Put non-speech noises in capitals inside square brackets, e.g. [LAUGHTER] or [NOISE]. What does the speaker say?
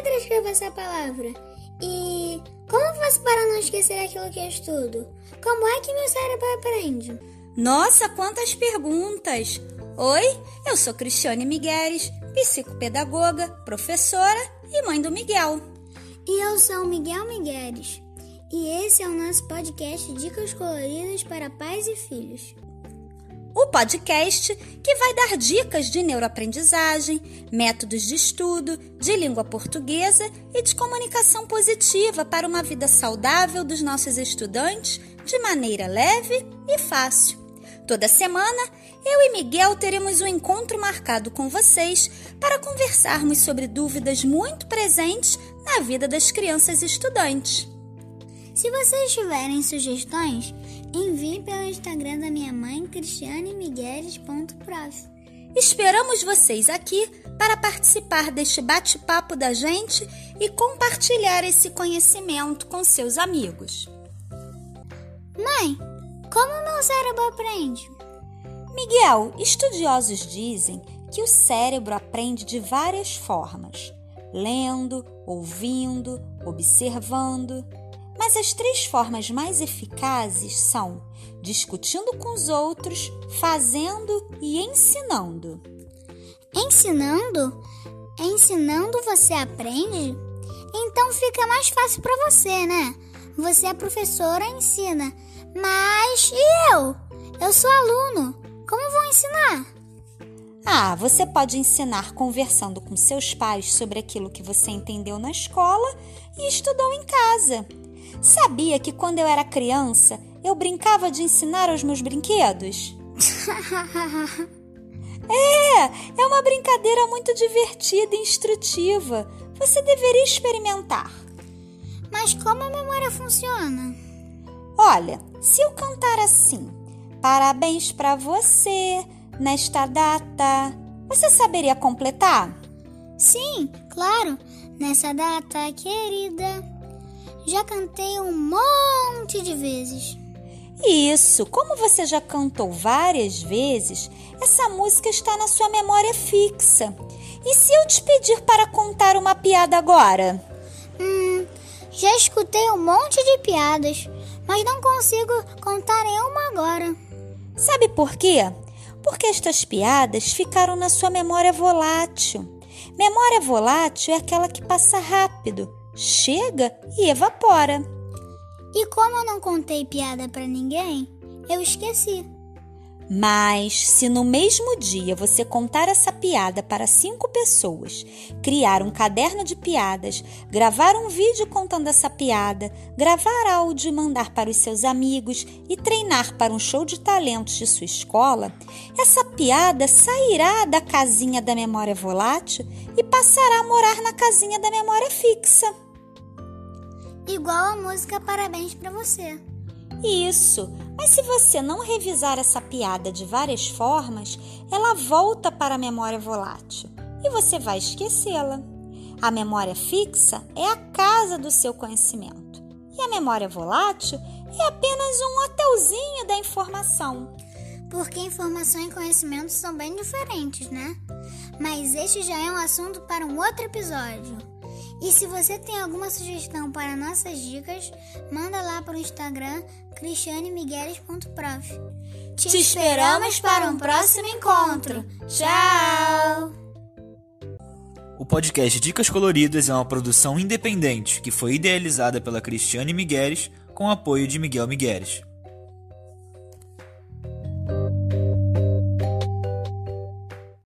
letra escrevo essa palavra? E como faço para não esquecer aquilo que eu estudo? Como é que meu cérebro aprende? Nossa, quantas perguntas! Oi, eu sou Cristiane Migueles, psicopedagoga, professora e mãe do Miguel. E eu sou Miguel Migueles. E esse é o nosso podcast Dicas Coloridas para Pais e Filhos. O podcast que vai dar dicas de neuroaprendizagem, métodos de estudo, de língua portuguesa e de comunicação positiva para uma vida saudável dos nossos estudantes de maneira leve e fácil. Toda semana, eu e Miguel teremos um encontro marcado com vocês para conversarmos sobre dúvidas muito presentes na vida das crianças estudantes. Se vocês tiverem sugestões, envie pelo Instagram da minha mãe, cristianemigueles.prof. Esperamos vocês aqui para participar deste bate-papo da gente e compartilhar esse conhecimento com seus amigos. Mãe, como meu cérebro aprende? Miguel, estudiosos dizem que o cérebro aprende de várias formas: lendo, ouvindo, observando. Mas as três formas mais eficazes são discutindo com os outros, fazendo e ensinando. Ensinando? Ensinando você aprende? Então fica mais fácil para você, né? Você é professora, ensina. Mas e eu? Eu sou aluno. Como vou ensinar? Ah, você pode ensinar conversando com seus pais sobre aquilo que você entendeu na escola e estudou em casa. Sabia que quando eu era criança eu brincava de ensinar os meus brinquedos? [LAUGHS] é, é uma brincadeira muito divertida e instrutiva. Você deveria experimentar. Mas como a memória funciona? Olha, se eu cantar assim, parabéns para você nesta data, você saberia completar? Sim, claro, nessa data querida. Já cantei um monte de vezes. Isso, como você já cantou várias vezes, essa música está na sua memória fixa. E se eu te pedir para contar uma piada agora? Hum, já escutei um monte de piadas, mas não consigo contar nenhuma agora. Sabe por quê? Porque estas piadas ficaram na sua memória volátil. Memória volátil é aquela que passa rápido chega e evapora. E como eu não contei piada para ninguém, eu esqueci. Mas se no mesmo dia você contar essa piada para cinco pessoas, criar um caderno de piadas, gravar um vídeo contando essa piada, gravar áudio e mandar para os seus amigos e treinar para um show de talentos de sua escola, essa piada sairá da casinha da memória volátil e passará a morar na casinha da memória fixa. Igual a música Parabéns para você. Isso, mas se você não revisar essa piada de várias formas, ela volta para a memória volátil e você vai esquecê-la. A memória fixa é a casa do seu conhecimento e a memória volátil é apenas um hotelzinho da informação. Porque informação e conhecimento são bem diferentes, né? Mas este já é um assunto para um outro episódio. E se você tem alguma sugestão para nossas dicas, manda lá para o Instagram cristianemigueles.prof. Te, Te esperamos para um próximo encontro. Tchau! O podcast Dicas Coloridas é uma produção independente que foi idealizada pela Cristiane Migueles com apoio de Miguel Migueles.